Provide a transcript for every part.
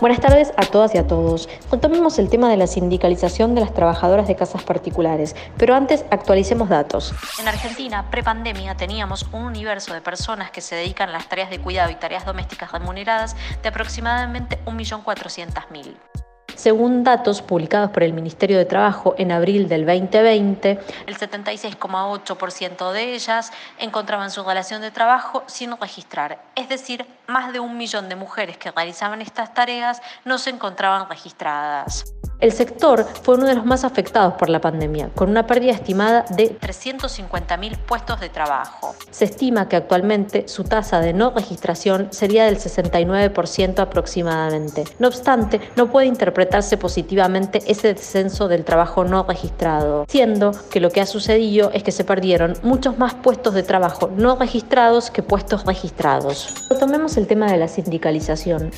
Buenas tardes a todas y a todos. Retomemos el tema de la sindicalización de las trabajadoras de casas particulares, pero antes actualicemos datos. En Argentina, prepandemia, teníamos un universo de personas que se dedican a las tareas de cuidado y tareas domésticas remuneradas de aproximadamente 1.400.000. Según datos publicados por el Ministerio de Trabajo en abril del 2020, el 76,8% de ellas encontraban su relación de trabajo sin registrar, es decir, más de un millón de mujeres que realizaban estas tareas no se encontraban registradas. El sector fue uno de los más afectados por la pandemia, con una pérdida estimada de 350.000 puestos de trabajo. Se estima que actualmente su tasa de no registración sería del 69% aproximadamente. No obstante, no puede interpretarse positivamente ese descenso del trabajo no registrado, siendo que lo que ha sucedido es que se perdieron muchos más puestos de trabajo no registrados que puestos registrados. Tomemos el tema de la sindicalización.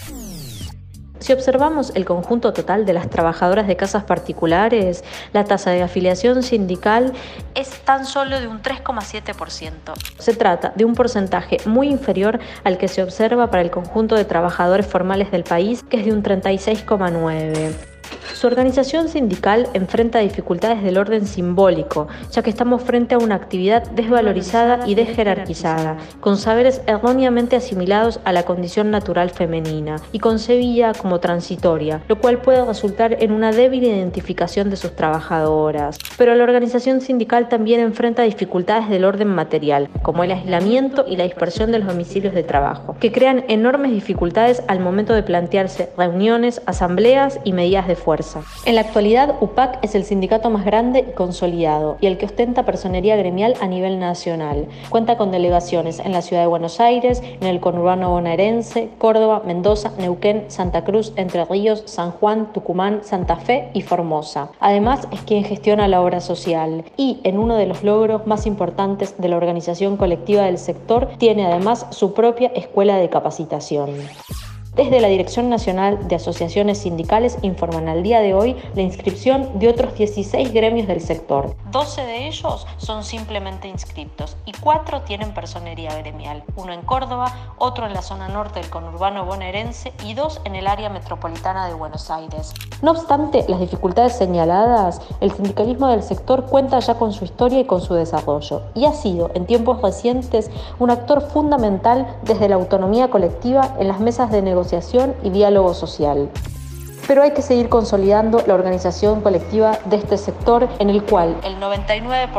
Si observamos el conjunto total de las trabajadoras de casas particulares, la tasa de afiliación sindical es tan solo de un 3,7%. Se trata de un porcentaje muy inferior al que se observa para el conjunto de trabajadores formales del país, que es de un 36,9%. Su organización sindical enfrenta dificultades del orden simbólico, ya que estamos frente a una actividad desvalorizada y desjerarquizada, con saberes erróneamente asimilados a la condición natural femenina y concebida como transitoria, lo cual puede resultar en una débil identificación de sus trabajadoras. Pero la organización sindical también enfrenta dificultades del orden material, como el aislamiento y la dispersión de los domicilios de trabajo, que crean enormes dificultades al momento de plantearse reuniones, asambleas y medidas de En la actualidad, UPAC es el sindicato más grande y consolidado y el que ostenta personería gremial a nivel nacional. Cuenta con delegaciones en la ciudad de Buenos Aires, en el conurbano bonaerense, Córdoba, Mendoza, Neuquén, Santa Cruz, Entre Ríos, San Juan, Tucumán, Santa Fe y Formosa. Además, es quien gestiona la obra social y, en uno de los logros más importantes de la organización colectiva del sector, tiene además su propia escuela de capacitación. Desde la Dirección Nacional de Asociaciones Sindicales informan al día de hoy la inscripción de otros 16 gremios del sector. 12 de ellos son simplemente inscriptos y 4 tienen personería gremial, uno en Córdoba, otro en la zona norte del conurbano bonaerense y dos en el área metropolitana de Buenos Aires. No obstante las dificultades señaladas, el sindicalismo del sector cuenta ya con su historia y con su desarrollo y ha sido en tiempos recientes un actor fundamental desde la autonomía colectiva en las mesas de negociación negociación y diálogo social. Pero hay que seguir consolidando la organización colectiva de este sector en el cual el 99%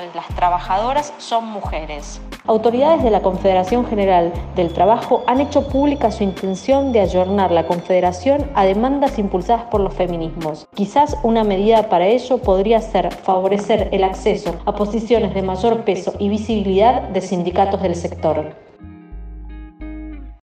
de las trabajadoras son mujeres. Autoridades de la Confederación General del Trabajo han hecho pública su intención de ayornar la Confederación a demandas impulsadas por los feminismos. Quizás una medida para ello podría ser favorecer el acceso a posiciones de mayor peso y visibilidad de sindicatos del sector.